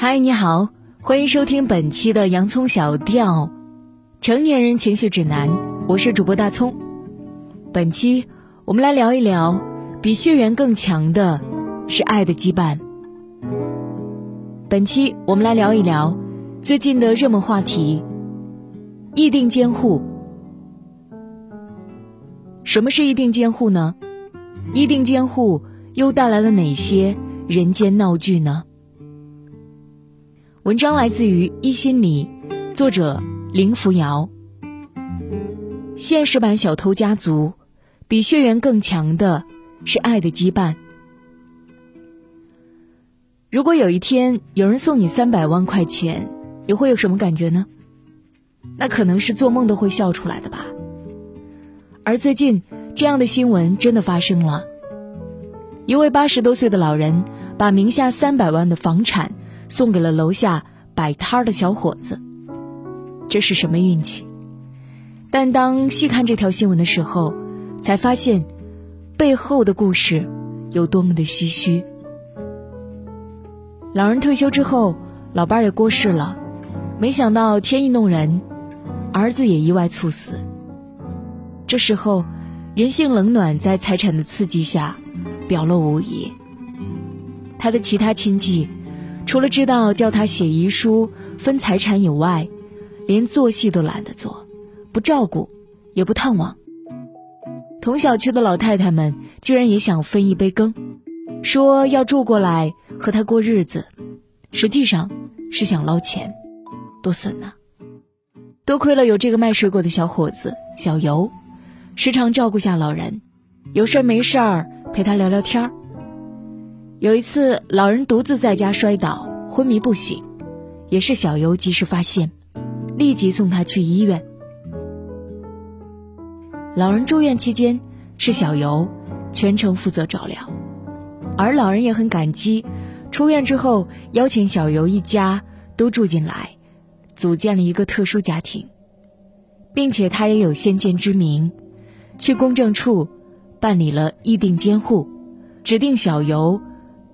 嗨，你好，欢迎收听本期的《洋葱小调》，成年人情绪指南。我是主播大葱。本期我们来聊一聊，比血缘更强的是爱的羁绊。本期我们来聊一聊最近的热门话题——异定监护。什么是异定监护呢？异定监护又带来了哪些人间闹剧呢？文章来自于一心理，作者林扶摇。现实版小偷家族，比血缘更强的是爱的羁绊。如果有一天有人送你三百万块钱，你会有什么感觉呢？那可能是做梦都会笑出来的吧。而最近这样的新闻真的发生了，一位八十多岁的老人把名下三百万的房产。送给了楼下摆摊的小伙子，这是什么运气？但当细看这条新闻的时候，才发现背后的故事有多么的唏嘘。老人退休之后，老伴儿也过世了，没想到天意弄人，儿子也意外猝死。这时候，人性冷暖在财产的刺激下表露无遗。他的其他亲戚。除了知道叫他写遗书分财产以外，连做戏都懒得做，不照顾，也不探望。同小区的老太太们居然也想分一杯羹，说要住过来和他过日子，实际上是想捞钱，多损呐！多亏了有这个卖水果的小伙子小尤，时常照顾下老人，有事没事儿陪他聊聊天儿。有一次，老人独自在家摔倒，昏迷不醒，也是小尤及时发现，立即送他去医院。老人住院期间，是小尤全程负责照料，而老人也很感激，出院之后邀请小尤一家都住进来，组建了一个特殊家庭，并且他也有先见之明，去公证处办理了议定监护，指定小尤。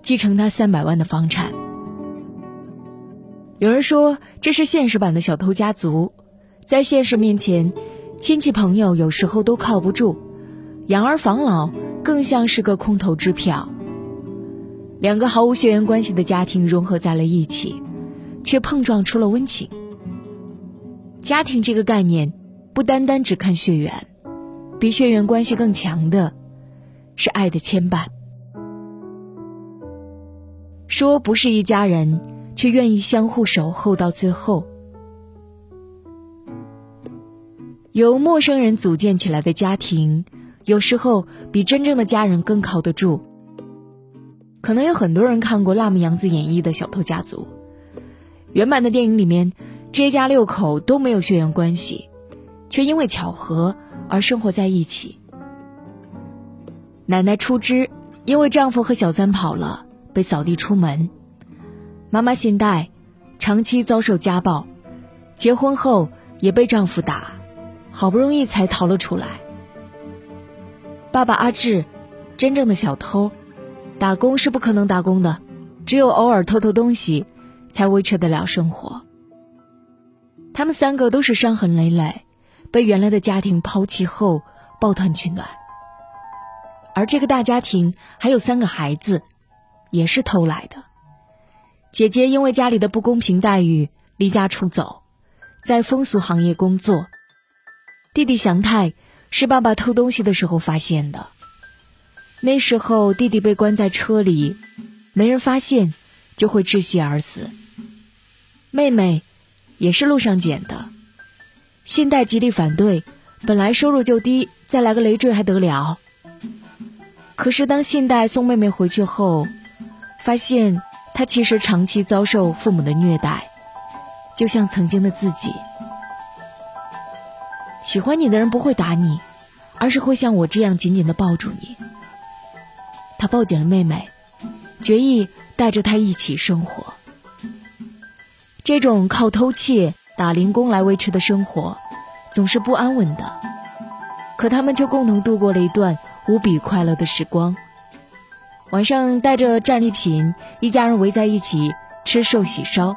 继承他三百万的房产。有人说这是现实版的小偷家族，在现实面前，亲戚朋友有时候都靠不住，养儿防老更像是个空头支票。两个毫无血缘关系的家庭融合在了一起，却碰撞出了温情。家庭这个概念，不单单只看血缘，比血缘关系更强的，是爱的牵绊。说不是一家人，却愿意相互守候到最后。由陌生人组建起来的家庭，有时候比真正的家人更靠得住。可能有很多人看过辣目洋子演绎的《小偷家族》，原版的电影里面，这一家六口都没有血缘关系，却因为巧合而生活在一起。奶奶出枝，因为丈夫和小三跑了。被扫地出门，妈妈信贷，长期遭受家暴，结婚后也被丈夫打，好不容易才逃了出来。爸爸阿志，真正的小偷，打工是不可能打工的，只有偶尔偷偷东西，才维持得了生活。他们三个都是伤痕累累，被原来的家庭抛弃后抱团取暖，而这个大家庭还有三个孩子。也是偷来的。姐姐因为家里的不公平待遇离家出走，在风俗行业工作。弟弟祥太是爸爸偷东西的时候发现的。那时候弟弟被关在车里，没人发现就会窒息而死。妹妹也是路上捡的。信贷极力反对，本来收入就低，再来个累赘还得了？可是当信贷送妹妹回去后，发现他其实长期遭受父母的虐待，就像曾经的自己。喜欢你的人不会打你，而是会像我这样紧紧的抱住你。他抱紧了妹妹，决意带着她一起生活。这种靠偷窃、打零工来维持的生活，总是不安稳的。可他们却共同度过了一段无比快乐的时光。晚上带着战利品，一家人围在一起吃寿喜烧，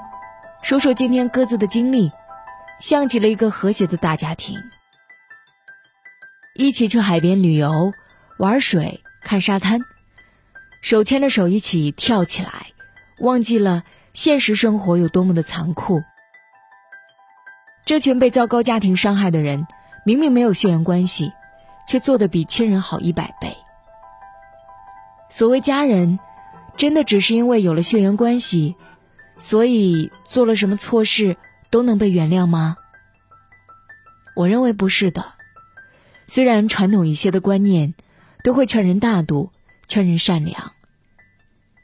说说今天各自的经历，像极了一个和谐的大家庭。一起去海边旅游、玩水、看沙滩，手牵着手一起跳起来，忘记了现实生活有多么的残酷。这群被糟糕家庭伤害的人，明明没有血缘关系，却做得比亲人好一百倍。所谓家人，真的只是因为有了血缘关系，所以做了什么错事都能被原谅吗？我认为不是的。虽然传统一些的观念，都会劝人大度，劝人善良。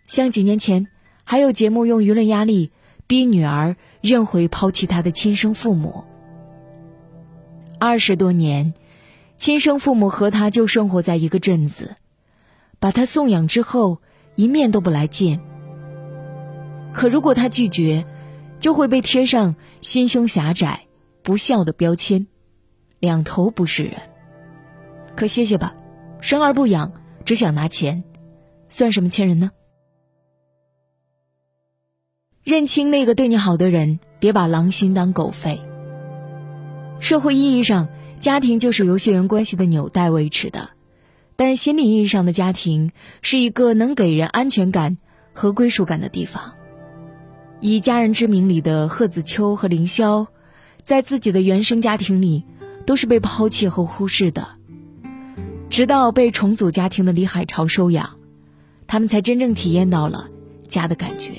像几年前，还有节目用舆论压力逼女儿。认回抛弃她的亲生父母。二十多年，亲生父母和他就生活在一个镇子，把他送养之后，一面都不来见。可如果他拒绝，就会被贴上心胸狭窄、不孝的标签，两头不是人。可歇歇吧，生而不养，只想拿钱，算什么亲人呢？认清那个对你好的人，别把狼心当狗肺。社会意义上，家庭就是由血缘关系的纽带维持的，但心理意义上的家庭是一个能给人安全感和归属感的地方。以《家人之名》里的贺子秋和凌霄，在自己的原生家庭里都是被抛弃和忽视的，直到被重组家庭的李海潮收养，他们才真正体验到了家的感觉。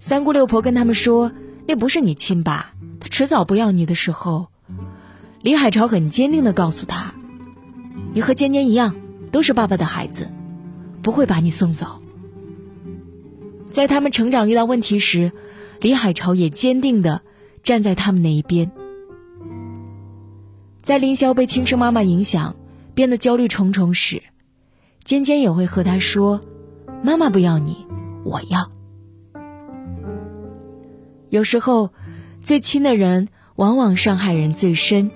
三姑六婆跟他们说：“那不是你亲爸，他迟早不要你的时候。”李海潮很坚定的告诉他：“你和尖尖一样，都是爸爸的孩子，不会把你送走。”在他们成长遇到问题时，李海潮也坚定的站在他们那一边。在林霄被亲生妈妈影响，变得焦虑重重时，尖尖也会和他说：“妈妈不要你，我要。”有时候，最亲的人往往伤害人最深，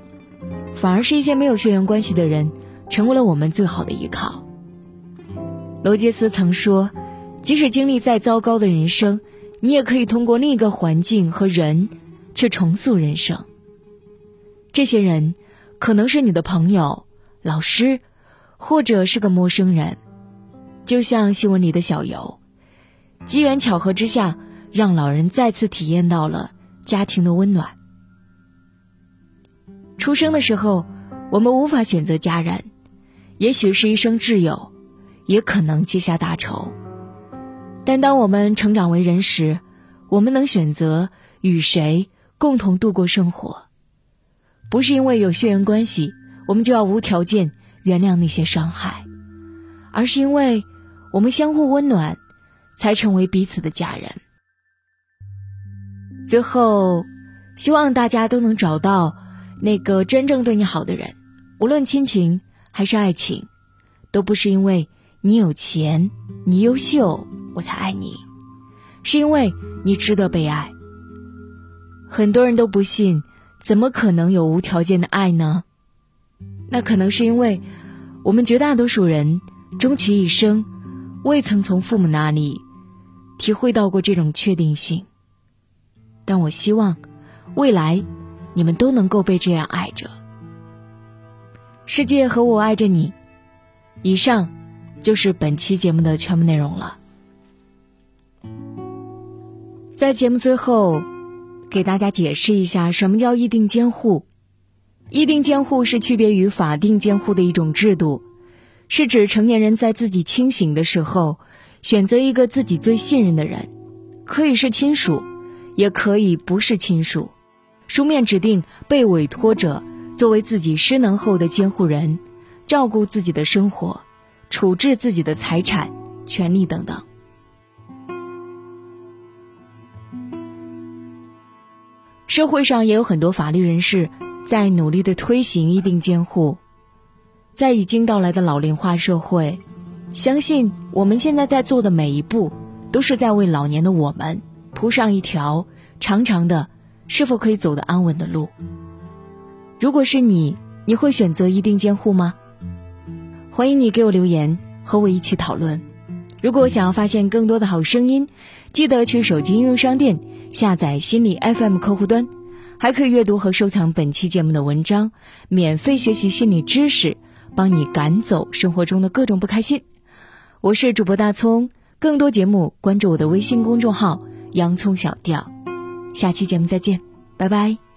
反而是一些没有血缘关系的人，成为了我们最好的依靠。罗杰斯曾说：“即使经历再糟糕的人生，你也可以通过另一个环境和人，去重塑人生。”这些人，可能是你的朋友、老师，或者是个陌生人，就像新闻里的小游，机缘巧合之下。让老人再次体验到了家庭的温暖。出生的时候，我们无法选择家人，也许是一生挚友，也可能结下大仇。但当我们成长为人时，我们能选择与谁共同度过生活。不是因为有血缘关系，我们就要无条件原谅那些伤害，而是因为我们相互温暖，才成为彼此的家人。最后，希望大家都能找到那个真正对你好的人，无论亲情还是爱情，都不是因为你有钱、你优秀我才爱你，是因为你值得被爱。很多人都不信，怎么可能有无条件的爱呢？那可能是因为我们绝大多数人终其一生，未曾从父母那里体会到过这种确定性。但我希望，未来，你们都能够被这样爱着。世界和我爱着你。以上，就是本期节目的全部内容了。在节目最后，给大家解释一下什么叫议定监护。议定监护是区别于法定监护的一种制度，是指成年人在自己清醒的时候，选择一个自己最信任的人，可以是亲属。也可以不是亲属，书面指定被委托者作为自己失能后的监护人，照顾自己的生活，处置自己的财产、权利等等。社会上也有很多法律人士在努力的推行一定监护，在已经到来的老龄化社会，相信我们现在在做的每一步，都是在为老年的我们。铺上一条长长的，是否可以走得安稳的路？如果是你，你会选择一定监护吗？欢迎你给我留言，和我一起讨论。如果想要发现更多的好声音，记得去手机应用商店下载心理 FM 客户端，还可以阅读和收藏本期节目的文章，免费学习心理知识，帮你赶走生活中的各种不开心。我是主播大葱，更多节目关注我的微信公众号“洋葱小调”。下期节目再见，拜拜。